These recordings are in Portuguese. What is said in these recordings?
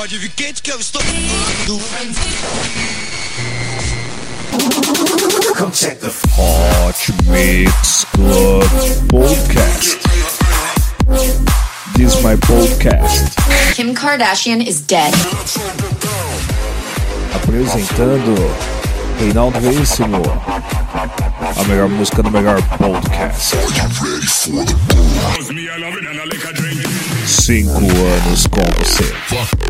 Pode vir quente que eu estou. Hot Mix Club Podcast. This is my podcast. Kim Kardashian is dead. Apresentando Reinaldo Veríssimo. A melhor música do melhor podcast. Cinco anos com você.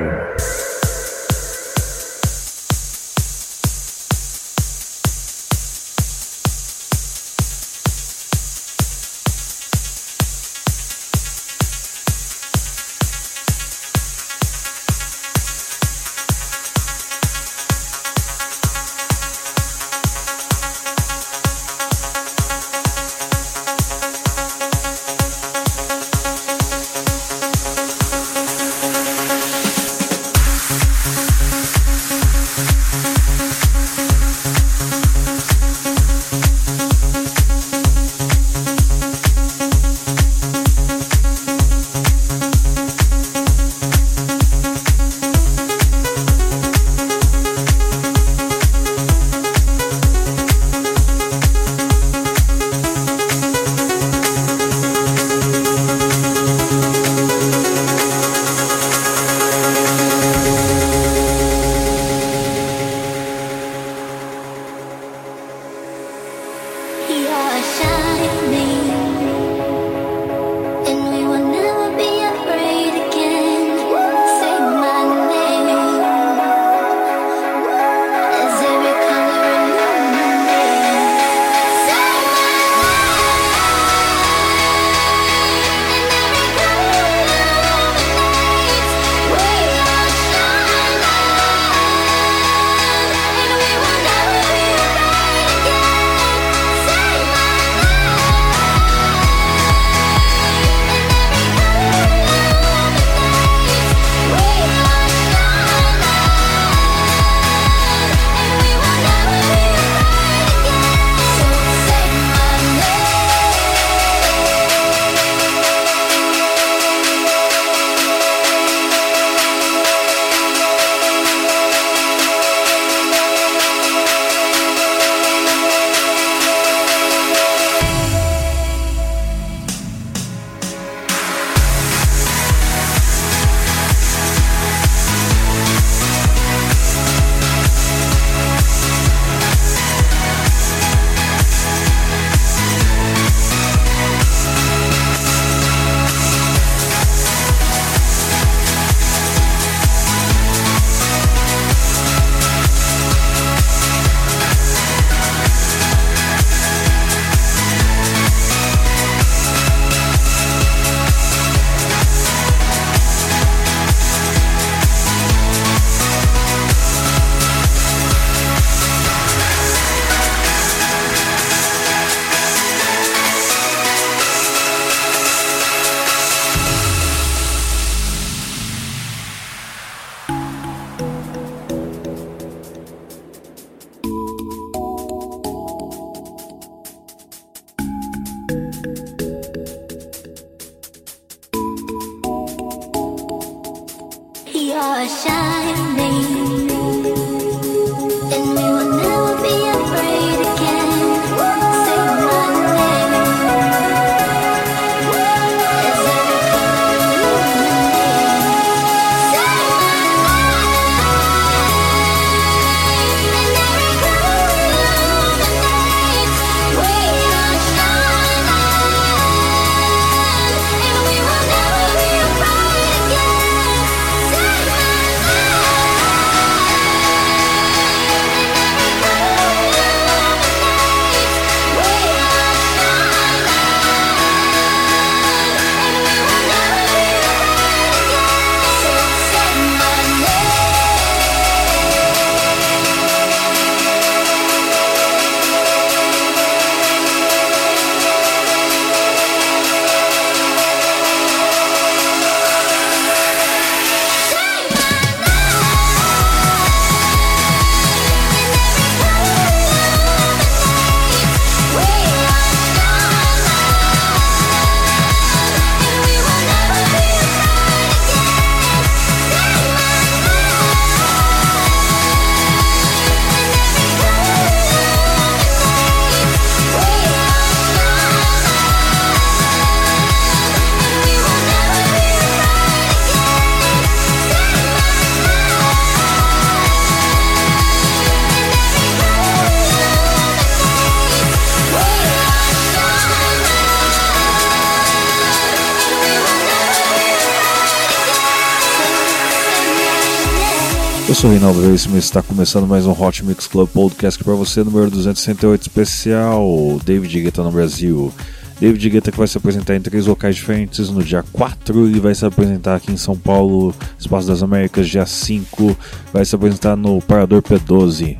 Eu sou o Reinaldo Veríssimo e está começando mais um Hot Mix Club Podcast para você, número 268 especial, David Guetta no Brasil. David Guetta que vai se apresentar em três locais diferentes no dia 4, ele vai se apresentar aqui em São Paulo, Espaço das Américas, dia 5, vai se apresentar no Parador P12,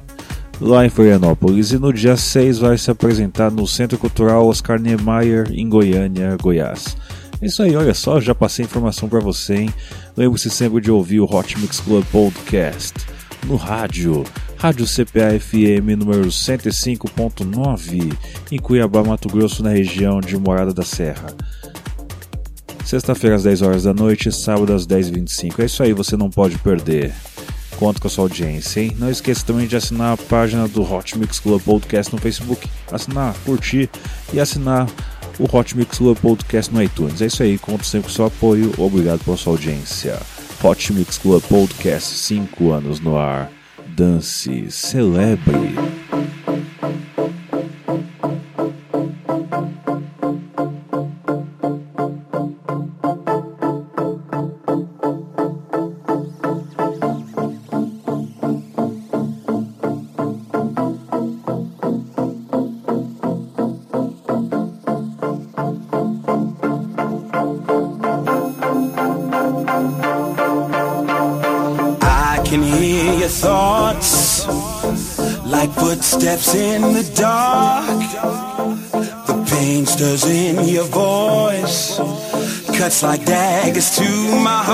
lá em Florianópolis, e no dia 6 vai se apresentar no Centro Cultural Oscar Niemeyer, em Goiânia, Goiás. É isso aí, olha só, já passei informação para você, hein? Lembre-se sempre de ouvir o Hot Mix Club Podcast no rádio, Rádio CPA FM número 105.9, em Cuiabá, Mato Grosso, na região de Morada da Serra. Sexta-feira às 10 horas da noite, sábado às 10h25. É isso aí, você não pode perder. Conto com a sua audiência, hein? Não esqueça também de assinar a página do Hot Mix Club Podcast no Facebook. Assinar, curtir e assinar o Hot Mix Club Podcast no iTunes. É isso aí, conto sempre com seu apoio. Obrigado pela sua audiência. Hot Mix Club Podcast, 5 anos no ar. Dance, celebre. Like daggers to my heart.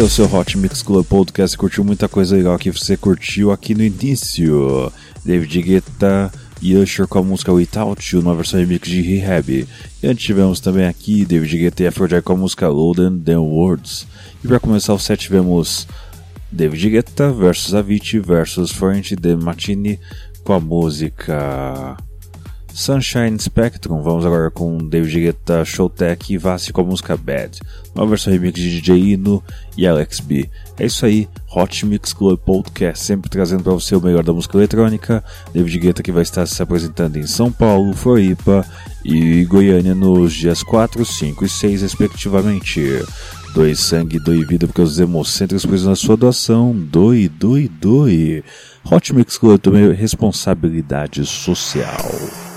É o seu Hot Mix Club Podcast. Curtiu muita coisa legal que você curtiu aqui no início. David Guetta e Usher com a música Without You, numa versão remix de Rehab. E antes tivemos também aqui David Guetta e Afrojack com a música Loaded Than Words. E para começar o set tivemos David Guetta versus Avicii versus Florence De Martini com a música Sunshine Spectrum. Vamos agora com David Guetta, Showtech e Vassi com a música Bad. Uma versão remix de DJ Ino e Alex B. É isso aí, Hot Mix Club Podcast, sempre trazendo para você o melhor da música eletrônica. David Guetta que vai estar se apresentando em São Paulo, Floripa e Goiânia nos dias 4, 5 e 6, respectivamente. Doe sangue, doe vida, porque os hemocentros precisam da sua doação. Doe, doe, doe. Hot Mix Club também responsabilidade social.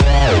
Bye.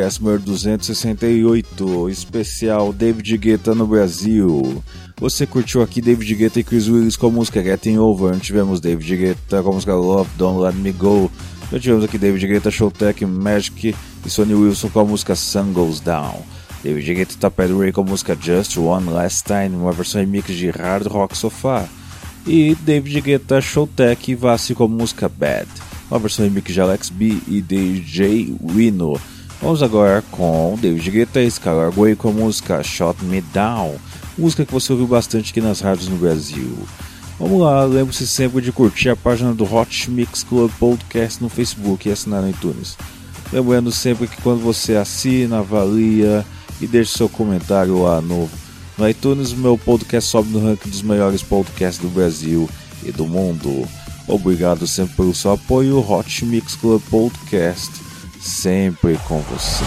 podcast número 268, especial David Guetta no Brasil. Você curtiu aqui David Guetta e Chris Willis com a música Getting Over, tivemos David Guetta com a música Love, Don't Let Me Go, já tivemos aqui David Guetta, Showtech, Magic e Sonny Wilson com a música Sun Goes Down. David Guetta e Tapete Ray com a música Just One Last Time, uma versão remix de Hard Rock Sofá. E David Guetta, Showtech e Vassi com a música Bad uma versão remix de Alex B e DJ Wino. Vamos agora com David Guetta e Skylar Grey com a música Shot Me Down, música que você ouviu bastante aqui nas rádios no Brasil. Vamos lá, lembre-se sempre de curtir a página do Hot Mix Club Podcast no Facebook e assinar no iTunes. Lembrando sempre que quando você assina, avalia e deixa seu comentário lá no, no iTunes, meu podcast sobe no ranking dos melhores podcasts do Brasil e do mundo. Obrigado sempre pelo seu apoio, Hot Mix Club Podcast, sempre com você.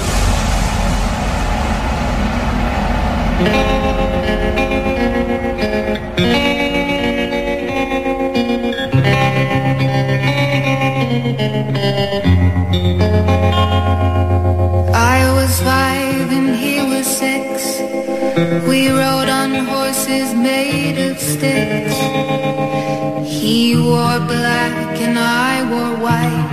I was five and he was six. We rode on horses made of sticks. He wore black and I wore white.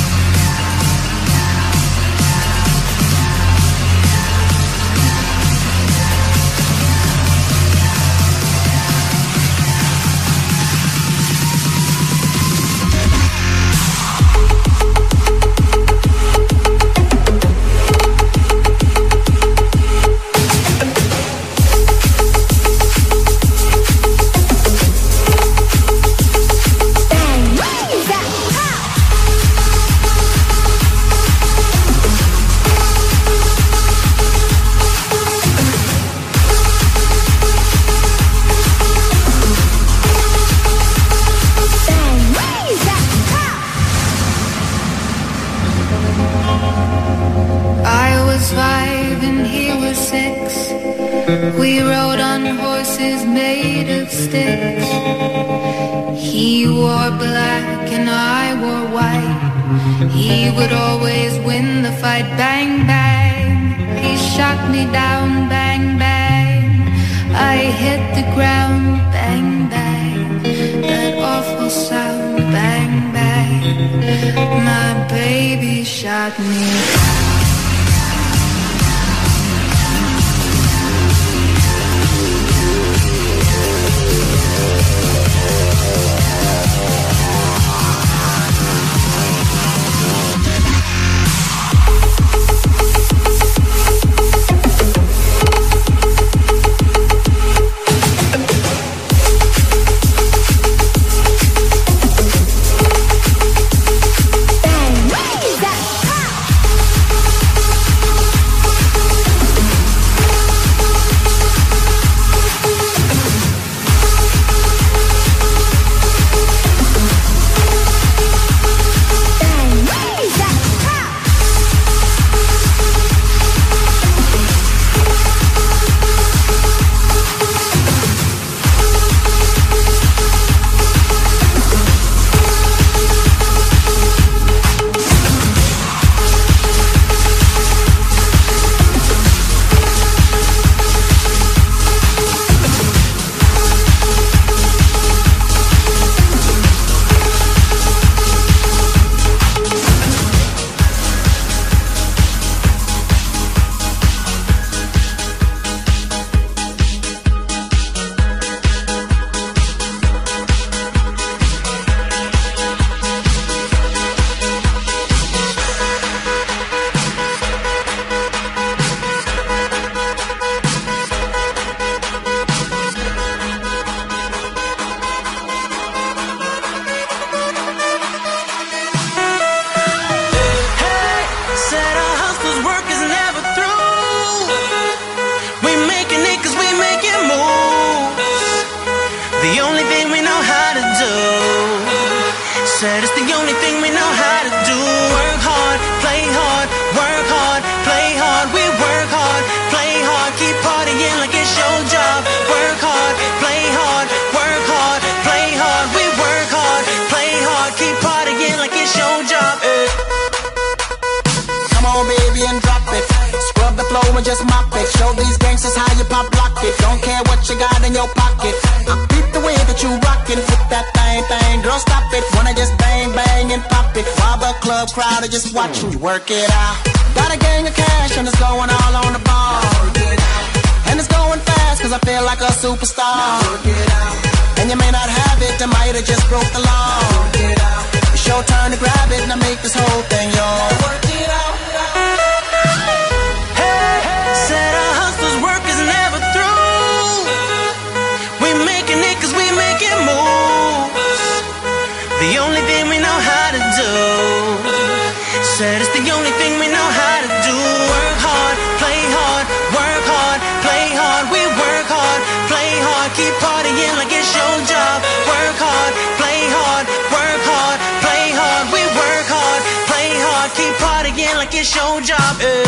Said it's the only thing we know how to do. Work hard, play hard, work hard, play hard. We work hard, play hard, keep partying like it's your job. Work hard, play hard, work hard, play hard. We work hard, play hard, keep partying like it's your job. eh.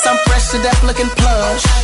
Some fresh to death looking plush.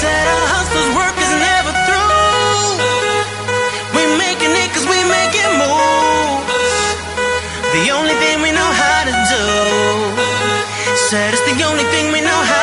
Said our hustles work is never through. We're making it we make it moves. The only thing we know how to do. Said it's the only thing we know how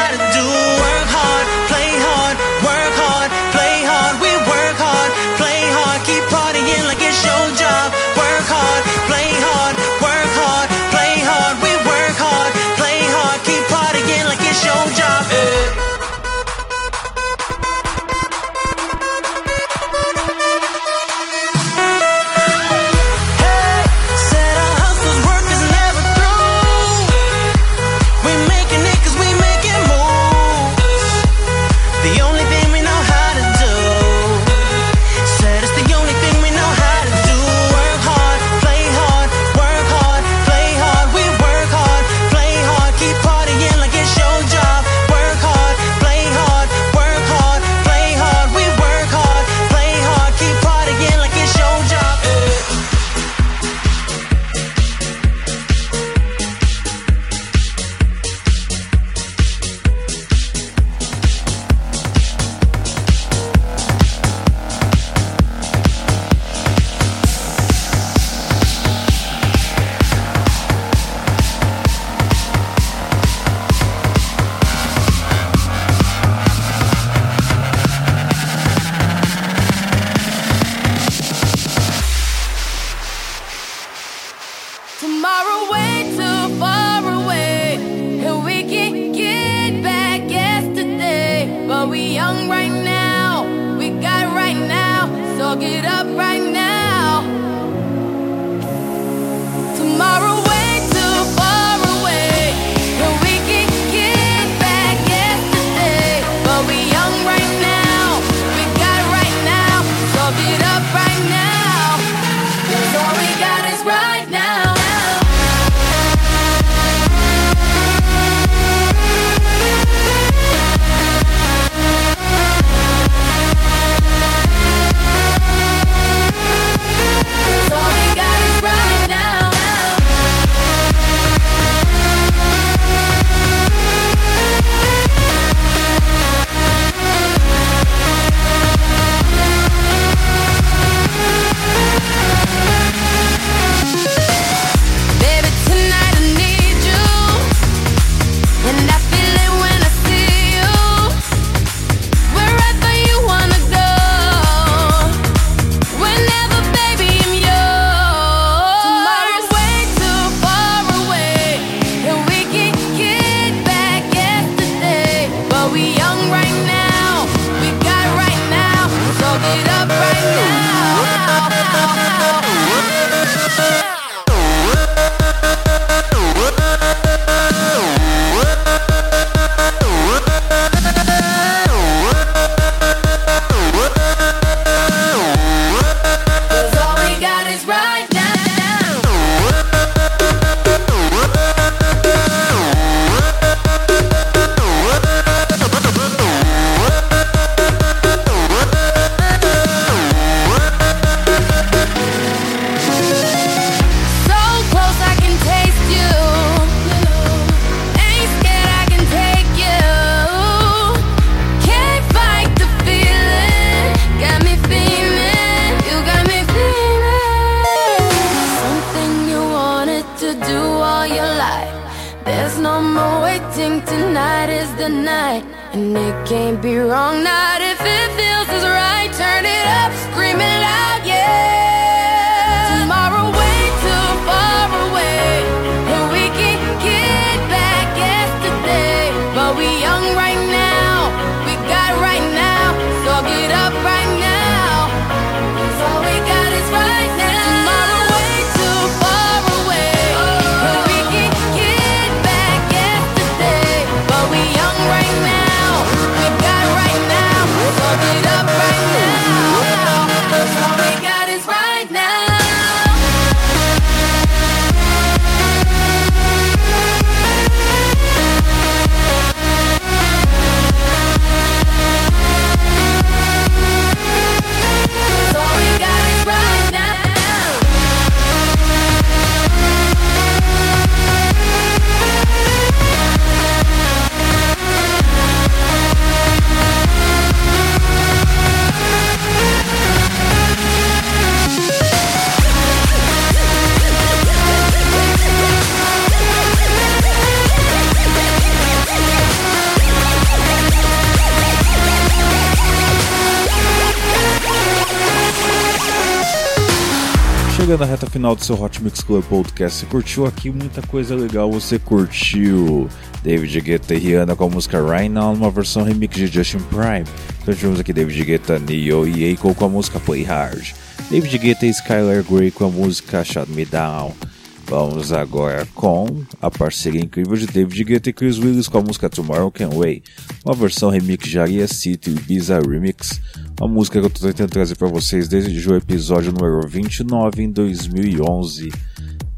final do seu Hot Mix Club Podcast, você curtiu aqui muita coisa legal, você curtiu David Guetta e Rihanna com a música Right Now, numa versão remix de Justin Prime. Então tivemos aqui David Guetta, Neo e Akon com a música Play Hard. David Guetta e Skylar Grey com a música Shut Me Down. Vamos agora com a parceria incrível de David Guetta e Chris Willis com a música Tomorrow Can Wait, uma versão remix de Aria City e Ibiza Remix, uma música que eu tô tentando trazer para vocês desde o episódio número 29 em 2011.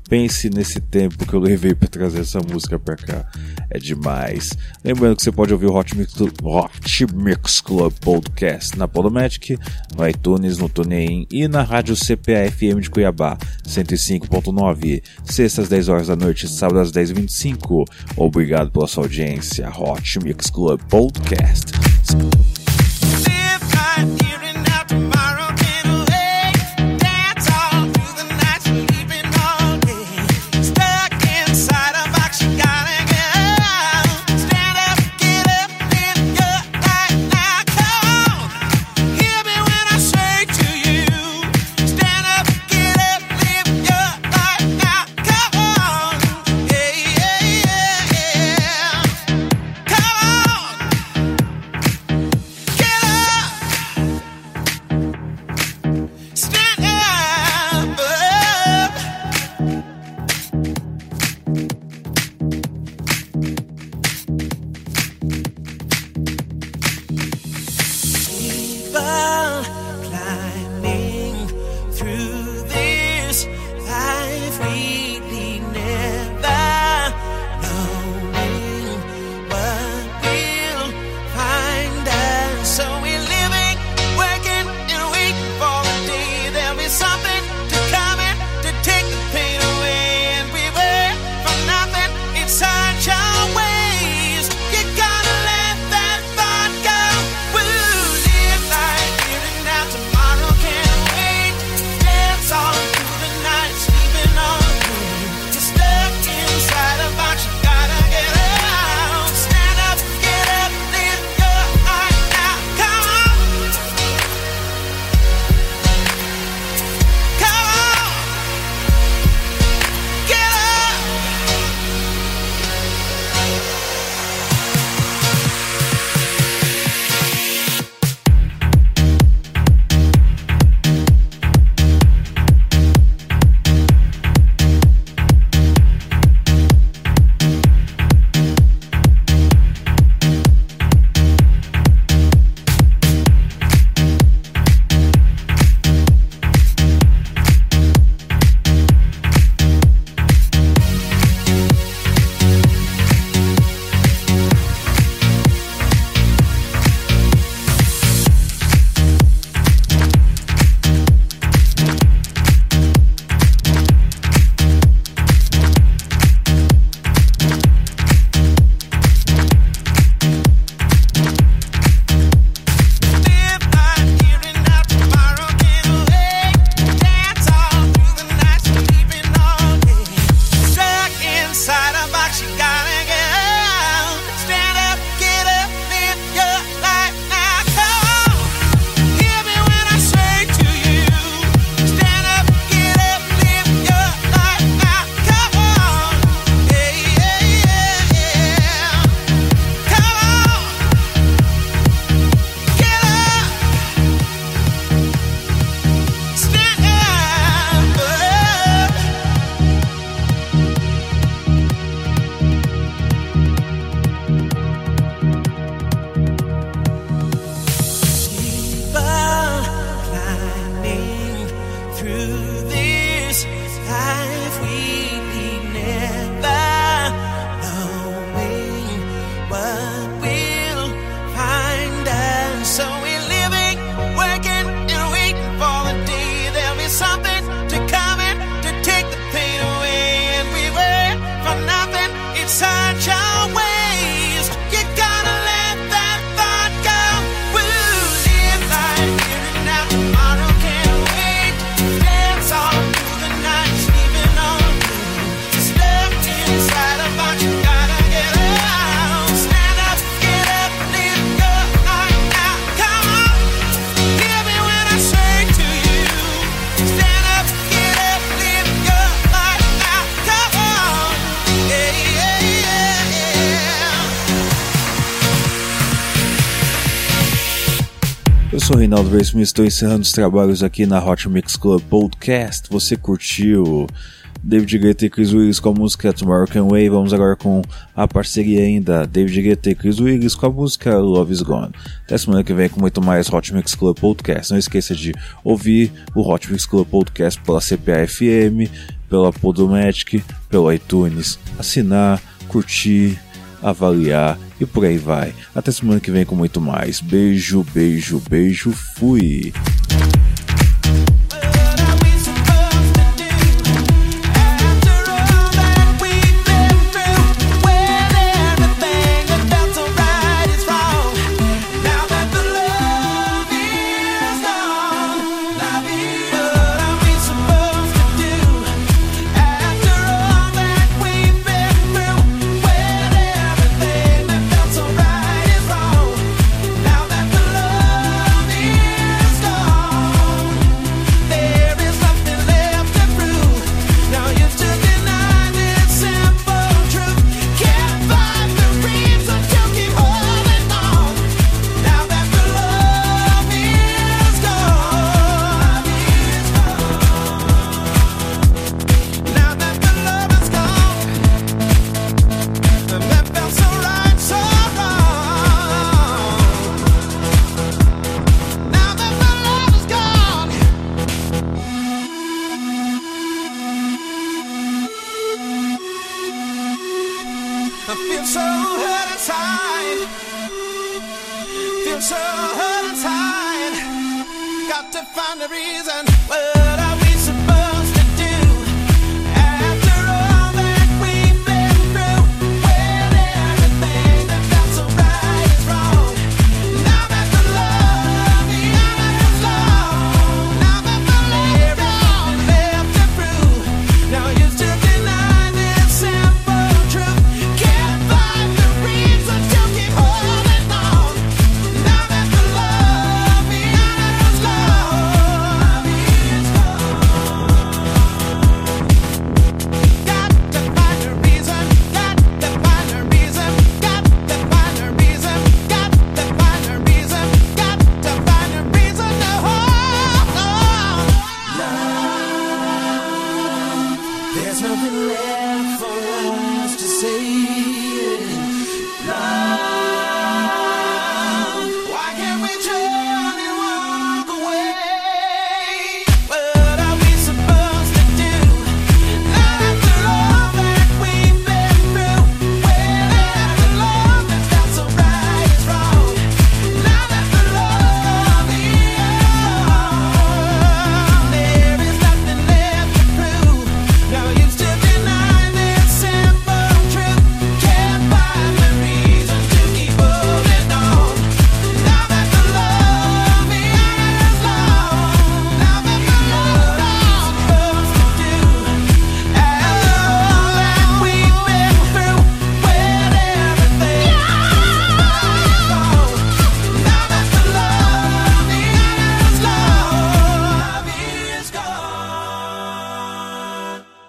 Pense nesse tempo que eu levei para trazer essa música para cá. É demais. Lembrando que você pode ouvir o Hot Mix, Hot Mix Club Podcast na Podomatic, no iTunes, no TuneIn e na rádio CPA-FM de Cuiabá, 105.9, sextas às 10 horas da noite, sábado às 10h25. Obrigado pela sua audiência. Hot Mix Club Podcast. that sou Reinaldo Veríssimo e estou encerrando os trabalhos aqui na Hot Mix Club Podcast. Você curtiu David Guetta e Chris Willis com a música Tomorrow Can Way? Vamos agora com a parceria ainda David Guetta e Chris Willis com a música Love Is Gone. Até semana que vem com muito mais Hot Mix Club Podcast. Não esqueça de ouvir o Hot Mix Club Podcast pela CPA-FM, pela Podomatic, pelo iTunes. Assinar, curtir avaliar e por aí vai. Até semana que vem com muito mais. Beijo, beijo, beijo. Fui. so untied. Got to find a reason. Well,